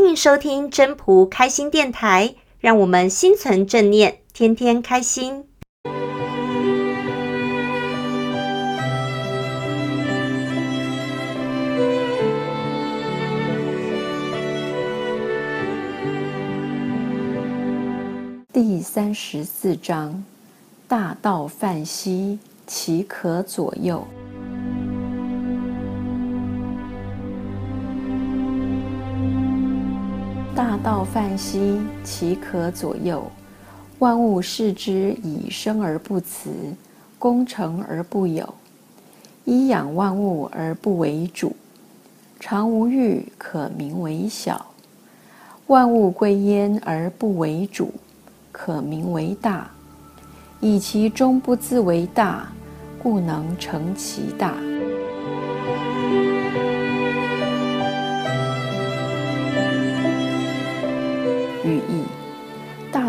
欢迎收听真朴开心电台，让我们心存正念，天天开心。第三十四章：大道泛兮，其可左右？大道泛兮，其可左右？万物视之以生而不辞，功成而不有，衣养万物而不为主，常无欲，可名为小。万物归焉而不为主，可名为大。以其终不自为大，故能成其大。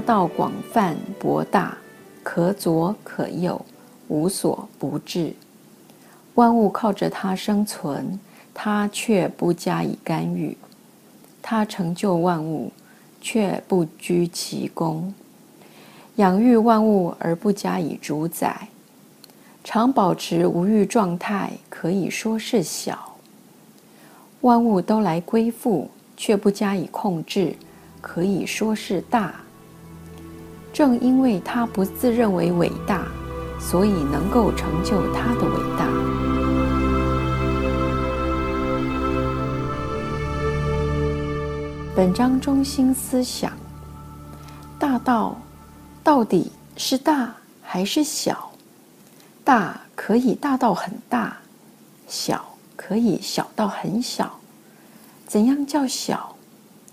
道广泛博大，可左可右，无所不至。万物靠着它生存，它却不加以干预；它成就万物，却不居其功；养育万物而不加以主宰，常保持无欲状态，可以说是小。万物都来归附，却不加以控制。可以说是大。正因为他不自认为伟大，所以能够成就他的伟大。本章中心思想：大道到底是大还是小？大可以大到很大，小可以小到很小。怎样叫小？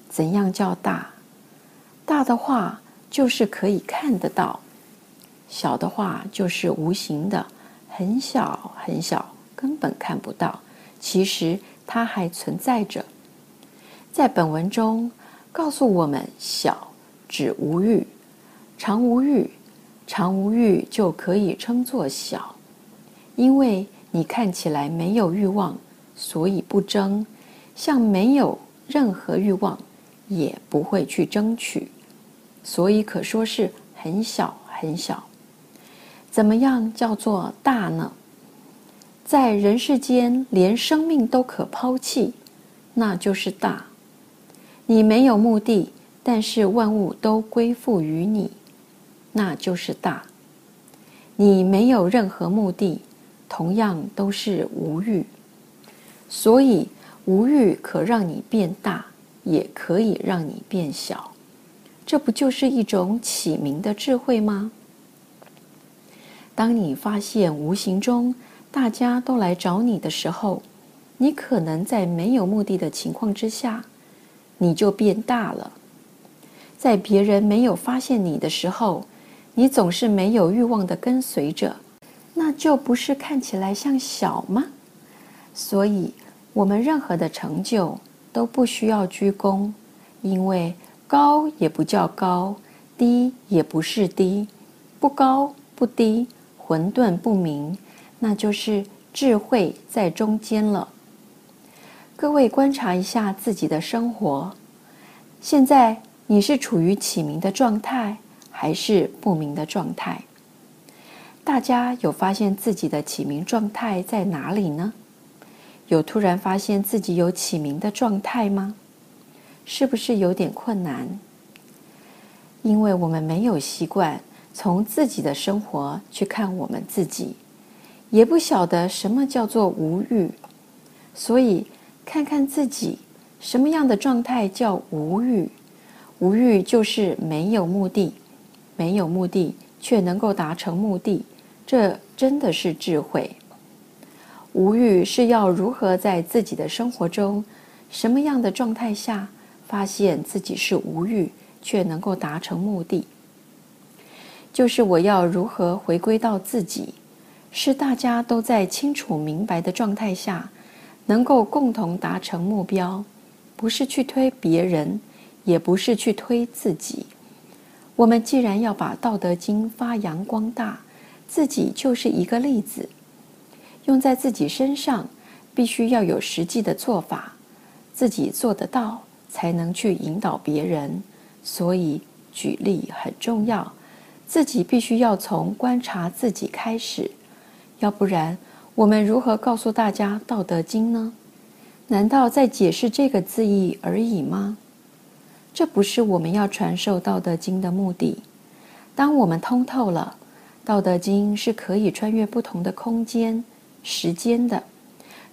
怎样叫大？大的话就是可以看得到，小的话就是无形的，很小很小，根本看不到。其实它还存在着。在本文中告诉我们，小指无欲，常无欲，常无欲就可以称作小，因为你看起来没有欲望，所以不争，像没有任何欲望。也不会去争取，所以可说是很小很小。怎么样叫做大呢？在人世间，连生命都可抛弃，那就是大。你没有目的，但是万物都归附于你，那就是大。你没有任何目的，同样都是无欲。所以无欲可让你变大。也可以让你变小，这不就是一种启明的智慧吗？当你发现无形中大家都来找你的时候，你可能在没有目的的情况之下，你就变大了。在别人没有发现你的时候，你总是没有欲望的跟随着，那就不是看起来像小吗？所以，我们任何的成就。都不需要鞠躬，因为高也不叫高，低也不是低，不高不低，混沌不明，那就是智慧在中间了。各位观察一下自己的生活，现在你是处于启明的状态，还是不明的状态？大家有发现自己的启明状态在哪里呢？有突然发现自己有启明的状态吗？是不是有点困难？因为我们没有习惯从自己的生活去看我们自己，也不晓得什么叫做无欲，所以看看自己什么样的状态叫无欲。无欲就是没有目的，没有目的却能够达成目的，这真的是智慧。无欲是要如何在自己的生活中，什么样的状态下发现自己是无欲，却能够达成目的？就是我要如何回归到自己，是大家都在清楚明白的状态下，能够共同达成目标，不是去推别人，也不是去推自己。我们既然要把《道德经》发扬光大，自己就是一个例子。用在自己身上，必须要有实际的做法，自己做得到，才能去引导别人。所以举例很重要，自己必须要从观察自己开始，要不然我们如何告诉大家《道德经》呢？难道在解释这个字义而已吗？这不是我们要传授《道德经》的目的。当我们通透了，《道德经》是可以穿越不同的空间、时间的。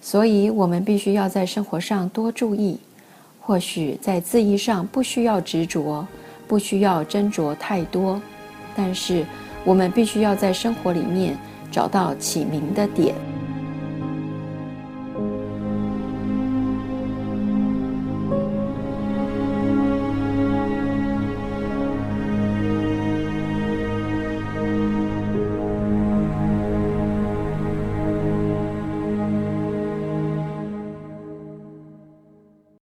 所以，我们必须要在生活上多注意。或许在字义上不需要执着，不需要斟酌太多，但是我们必须要在生活里面找到起名的点。